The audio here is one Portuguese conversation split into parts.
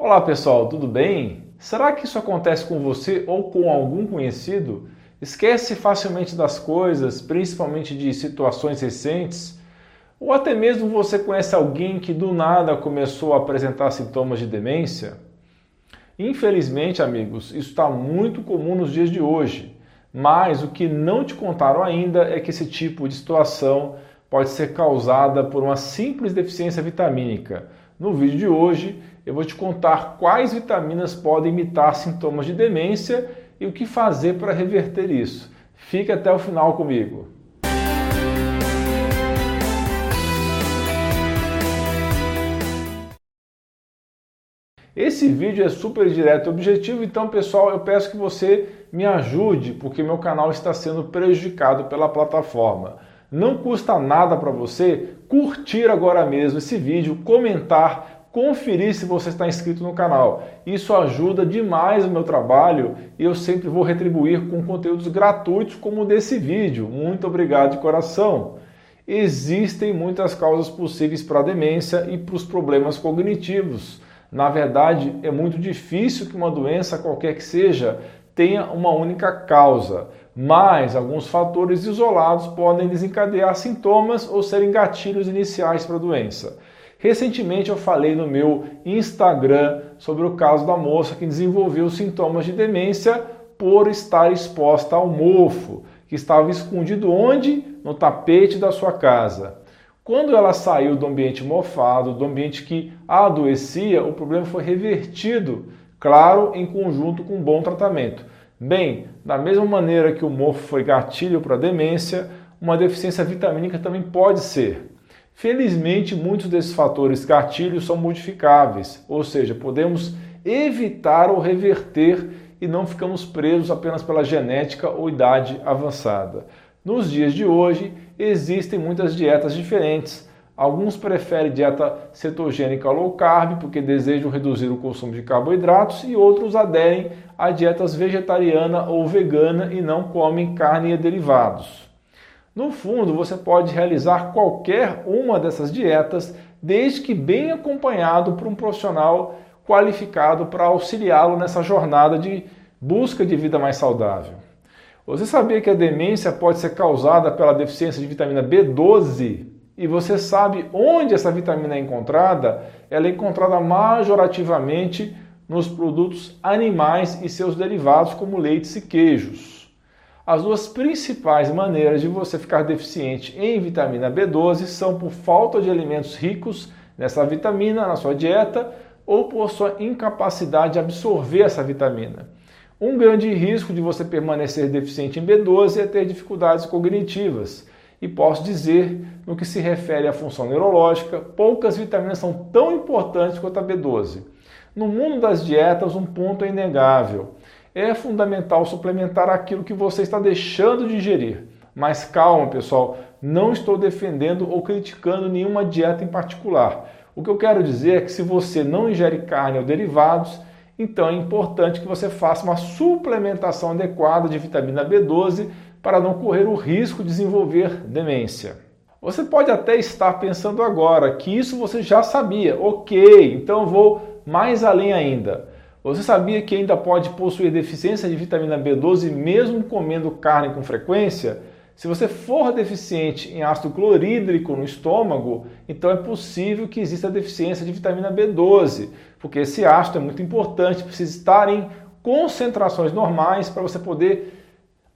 Olá pessoal, tudo bem? Será que isso acontece com você ou com algum conhecido? Esquece facilmente das coisas, principalmente de situações recentes? Ou até mesmo você conhece alguém que do nada começou a apresentar sintomas de demência? Infelizmente, amigos, isso está muito comum nos dias de hoje. Mas o que não te contaram ainda é que esse tipo de situação pode ser causada por uma simples deficiência vitamínica. No vídeo de hoje, eu vou te contar quais vitaminas podem imitar sintomas de demência e o que fazer para reverter isso. Fique até o final comigo. Esse vídeo é super direto e objetivo, então pessoal, eu peço que você me ajude, porque meu canal está sendo prejudicado pela plataforma. Não custa nada para você curtir agora mesmo esse vídeo, comentar, conferir se você está inscrito no canal. Isso ajuda demais o meu trabalho e eu sempre vou retribuir com conteúdos gratuitos como desse vídeo. Muito obrigado de coração. Existem muitas causas possíveis para a demência e para os problemas cognitivos. Na verdade, é muito difícil que uma doença, qualquer que seja, tenha uma única causa mas alguns fatores isolados podem desencadear sintomas ou serem gatilhos iniciais para a doença. Recentemente eu falei no meu Instagram sobre o caso da moça que desenvolveu sintomas de demência por estar exposta ao mofo, que estava escondido onde? No tapete da sua casa. Quando ela saiu do ambiente mofado, do ambiente que adoecia, o problema foi revertido, claro, em conjunto com um bom tratamento. Bem, da mesma maneira que o mofo foi gatilho para a demência, uma deficiência vitamínica também pode ser. Felizmente, muitos desses fatores gatilhos são modificáveis, ou seja, podemos evitar ou reverter e não ficamos presos apenas pela genética ou idade avançada. Nos dias de hoje, existem muitas dietas diferentes Alguns preferem dieta cetogênica low carb porque desejam reduzir o consumo de carboidratos e outros aderem a dietas vegetariana ou vegana e não comem carne e derivados. No fundo, você pode realizar qualquer uma dessas dietas desde que bem acompanhado por um profissional qualificado para auxiliá-lo nessa jornada de busca de vida mais saudável. Você sabia que a demência pode ser causada pela deficiência de vitamina B12? e você sabe onde essa vitamina é encontrada, ela é encontrada majorativamente nos produtos animais e seus derivados, como leites e queijos. As duas principais maneiras de você ficar deficiente em vitamina B12 são por falta de alimentos ricos nessa vitamina na sua dieta ou por sua incapacidade de absorver essa vitamina. Um grande risco de você permanecer deficiente em B12 é ter dificuldades cognitivas e posso dizer, no que se refere à função neurológica, poucas vitaminas são tão importantes quanto a B12. No mundo das dietas, um ponto é inegável. É fundamental suplementar aquilo que você está deixando de ingerir. Mas calma, pessoal, não estou defendendo ou criticando nenhuma dieta em particular. O que eu quero dizer é que se você não ingere carne ou derivados, então é importante que você faça uma suplementação adequada de vitamina B12 para não correr o risco de desenvolver demência. Você pode até estar pensando agora que isso você já sabia. Ok, então vou mais além ainda. Você sabia que ainda pode possuir deficiência de vitamina B12 mesmo comendo carne com frequência? Se você for deficiente em ácido clorídrico no estômago, então é possível que exista deficiência de vitamina B12, porque esse ácido é muito importante, precisa estar em concentrações normais para você poder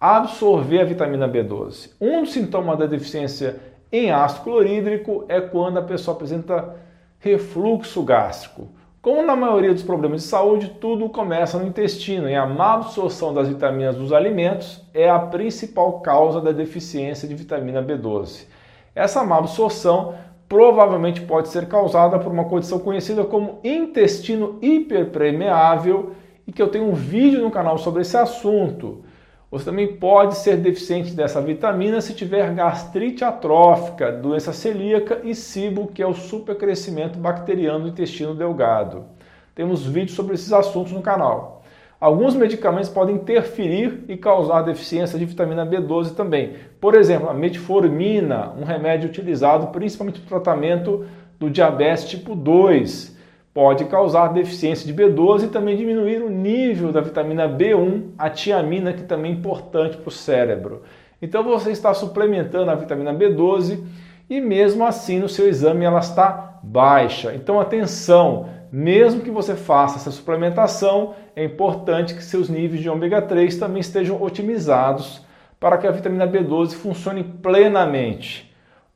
absorver a vitamina B12. Um dos sintomas da deficiência em ácido clorídrico é quando a pessoa apresenta refluxo gástrico. Como na maioria dos problemas de saúde, tudo começa no intestino e a má absorção das vitaminas dos alimentos é a principal causa da deficiência de vitamina B12. Essa má absorção provavelmente pode ser causada por uma condição conhecida como intestino hiperpermeável e que eu tenho um vídeo no canal sobre esse assunto. Você também pode ser deficiente dessa vitamina se tiver gastrite atrófica, doença celíaca e SIBO, que é o supercrescimento bacteriano do intestino delgado. Temos vídeos sobre esses assuntos no canal. Alguns medicamentos podem interferir e causar deficiência de vitamina B12 também. Por exemplo, a metformina, um remédio utilizado principalmente para o tratamento do diabetes tipo 2, pode causar deficiência de B12 e também diminuir o nível da vitamina B1, a tiamina, que também é importante para o cérebro. Então você está suplementando a vitamina B12 e mesmo assim no seu exame ela está baixa. Então atenção, mesmo que você faça essa suplementação, é importante que seus níveis de ômega 3 também estejam otimizados para que a vitamina B12 funcione plenamente.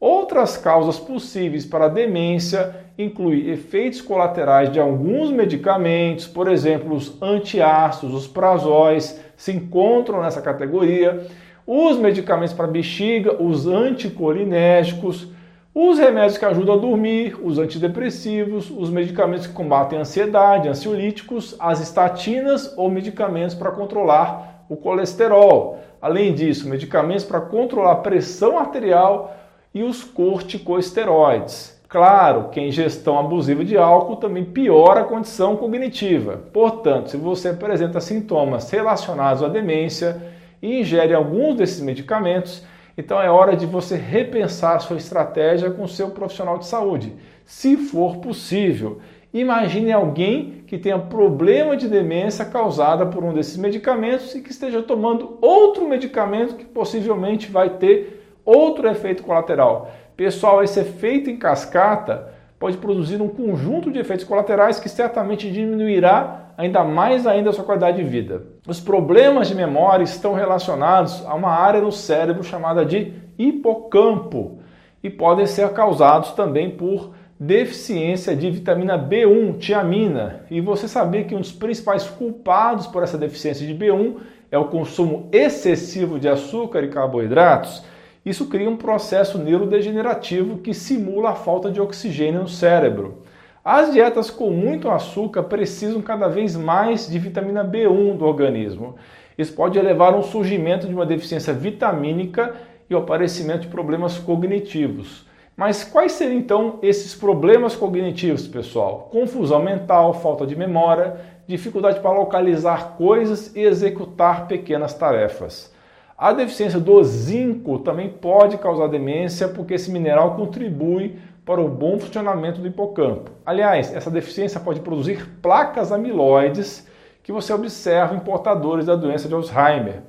Outras causas possíveis para demência incluem efeitos colaterais de alguns medicamentos, por exemplo, os antiácidos, os prazóis, se encontram nessa categoria. Os medicamentos para bexiga, os anticolinérgicos, os remédios que ajudam a dormir, os antidepressivos, os medicamentos que combatem a ansiedade, ansiolíticos, as estatinas ou medicamentos para controlar o colesterol. Além disso, medicamentos para controlar a pressão arterial e os corticosteroides. Claro que a ingestão abusiva de álcool também piora a condição cognitiva. Portanto, se você apresenta sintomas relacionados à demência e ingere alguns desses medicamentos, então é hora de você repensar sua estratégia com seu profissional de saúde, se for possível. Imagine alguém que tenha problema de demência causada por um desses medicamentos e que esteja tomando outro medicamento que possivelmente vai ter outro efeito colateral. Pessoal, esse efeito em cascata pode produzir um conjunto de efeitos colaterais que certamente diminuirá ainda mais ainda a sua qualidade de vida. Os problemas de memória estão relacionados a uma área no cérebro chamada de hipocampo e podem ser causados também por deficiência de vitamina B1, tiamina. E você sabia que um dos principais culpados por essa deficiência de B1 é o consumo excessivo de açúcar e carboidratos? Isso cria um processo neurodegenerativo que simula a falta de oxigênio no cérebro. As dietas com muito açúcar precisam cada vez mais de vitamina B1 do organismo. Isso pode levar ao surgimento de uma deficiência vitamínica e ao aparecimento de problemas cognitivos. Mas quais seriam então esses problemas cognitivos, pessoal? Confusão mental, falta de memória, dificuldade para localizar coisas e executar pequenas tarefas. A deficiência do zinco também pode causar demência porque esse mineral contribui para o bom funcionamento do hipocampo. Aliás, essa deficiência pode produzir placas amiloides que você observa em portadores da doença de Alzheimer.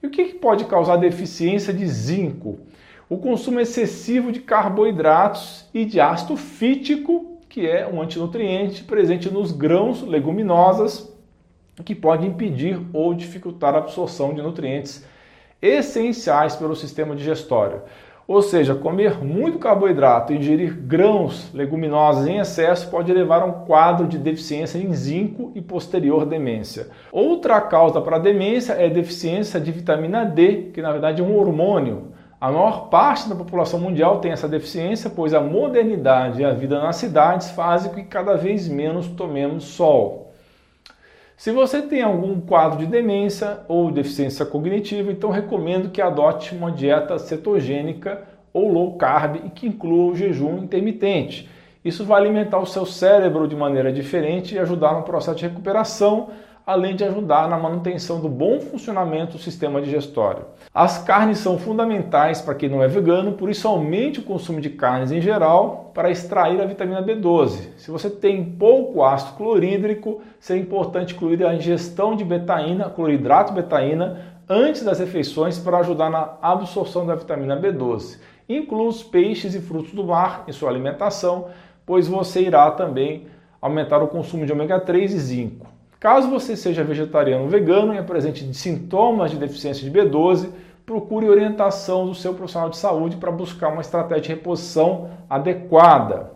E o que pode causar deficiência de zinco? O consumo excessivo de carboidratos e de ácido fítico, que é um antinutriente presente nos grãos leguminosas, que pode impedir ou dificultar a absorção de nutrientes essenciais pelo sistema digestório. Ou seja, comer muito carboidrato e ingerir grãos leguminosos em excesso pode levar a um quadro de deficiência em zinco e posterior demência. Outra causa para a demência é a deficiência de vitamina D, que na verdade é um hormônio. A maior parte da população mundial tem essa deficiência, pois a modernidade e a vida nas cidades fazem com que cada vez menos tomemos sol. Se você tem algum quadro de demência ou deficiência cognitiva, então recomendo que adote uma dieta cetogênica ou low carb e que inclua o jejum intermitente. Isso vai alimentar o seu cérebro de maneira diferente e ajudar no processo de recuperação além de ajudar na manutenção do bom funcionamento do sistema digestório. As carnes são fundamentais para quem não é vegano, por isso aumente o consumo de carnes em geral para extrair a vitamina B12. Se você tem pouco ácido clorídrico, seria importante incluir a ingestão de betaína, cloridrato betaína, antes das refeições para ajudar na absorção da vitamina B12. Inclua os peixes e frutos do mar em sua alimentação, pois você irá também aumentar o consumo de ômega 3 e zinco. Caso você seja vegetariano ou vegano e apresente sintomas de deficiência de B12, procure orientação do seu profissional de saúde para buscar uma estratégia de reposição adequada.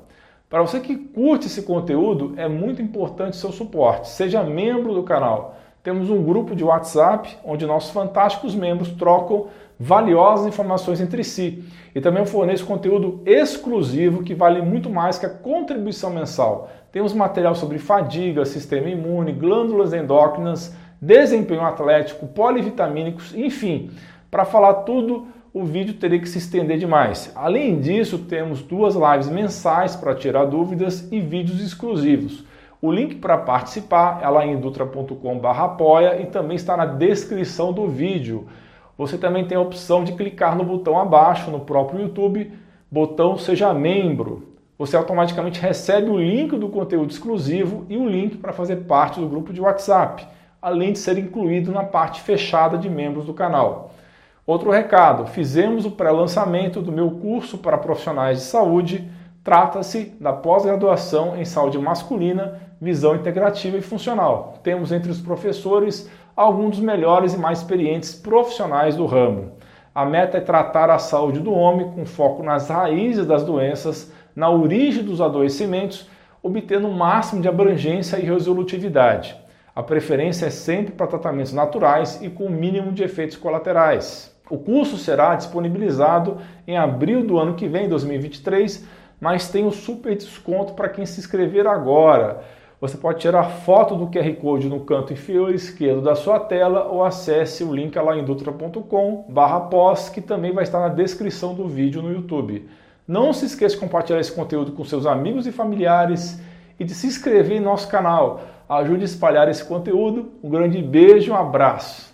Para você que curte esse conteúdo, é muito importante seu suporte. Seja membro do canal. Temos um grupo de WhatsApp onde nossos fantásticos membros trocam valiosas informações entre si. E também forneço conteúdo exclusivo que vale muito mais que a contribuição mensal. Temos material sobre fadiga, sistema imune, glândulas endócrinas, desempenho atlético, polivitamínicos, enfim. Para falar tudo, o vídeo teria que se estender demais. Além disso, temos duas lives mensais para tirar dúvidas e vídeos exclusivos. O link para participar é lá em indutra.com/apoia e também está na descrição do vídeo. Você também tem a opção de clicar no botão abaixo no próprio YouTube, botão seja membro. você automaticamente recebe o link do conteúdo exclusivo e o link para fazer parte do grupo de WhatsApp, além de ser incluído na parte fechada de membros do canal. Outro recado: fizemos o pré-lançamento do meu curso para profissionais de saúde. Trata-se da pós-graduação em saúde masculina, visão integrativa e funcional. Temos entre os professores alguns dos melhores e mais experientes profissionais do ramo. A meta é tratar a saúde do homem com foco nas raízes das doenças, na origem dos adoecimentos, obtendo o máximo de abrangência e resolutividade. A preferência é sempre para tratamentos naturais e com o mínimo de efeitos colaterais. O curso será disponibilizado em abril do ano que vem, 2023, mas tem um super desconto para quem se inscrever agora. Você pode tirar foto do QR Code no canto inferior esquerdo da sua tela ou acesse o link alaindutra.com barra pós, que também vai estar na descrição do vídeo no YouTube. Não se esqueça de compartilhar esse conteúdo com seus amigos e familiares e de se inscrever em nosso canal. Ajude a espalhar esse conteúdo. Um grande beijo e um abraço.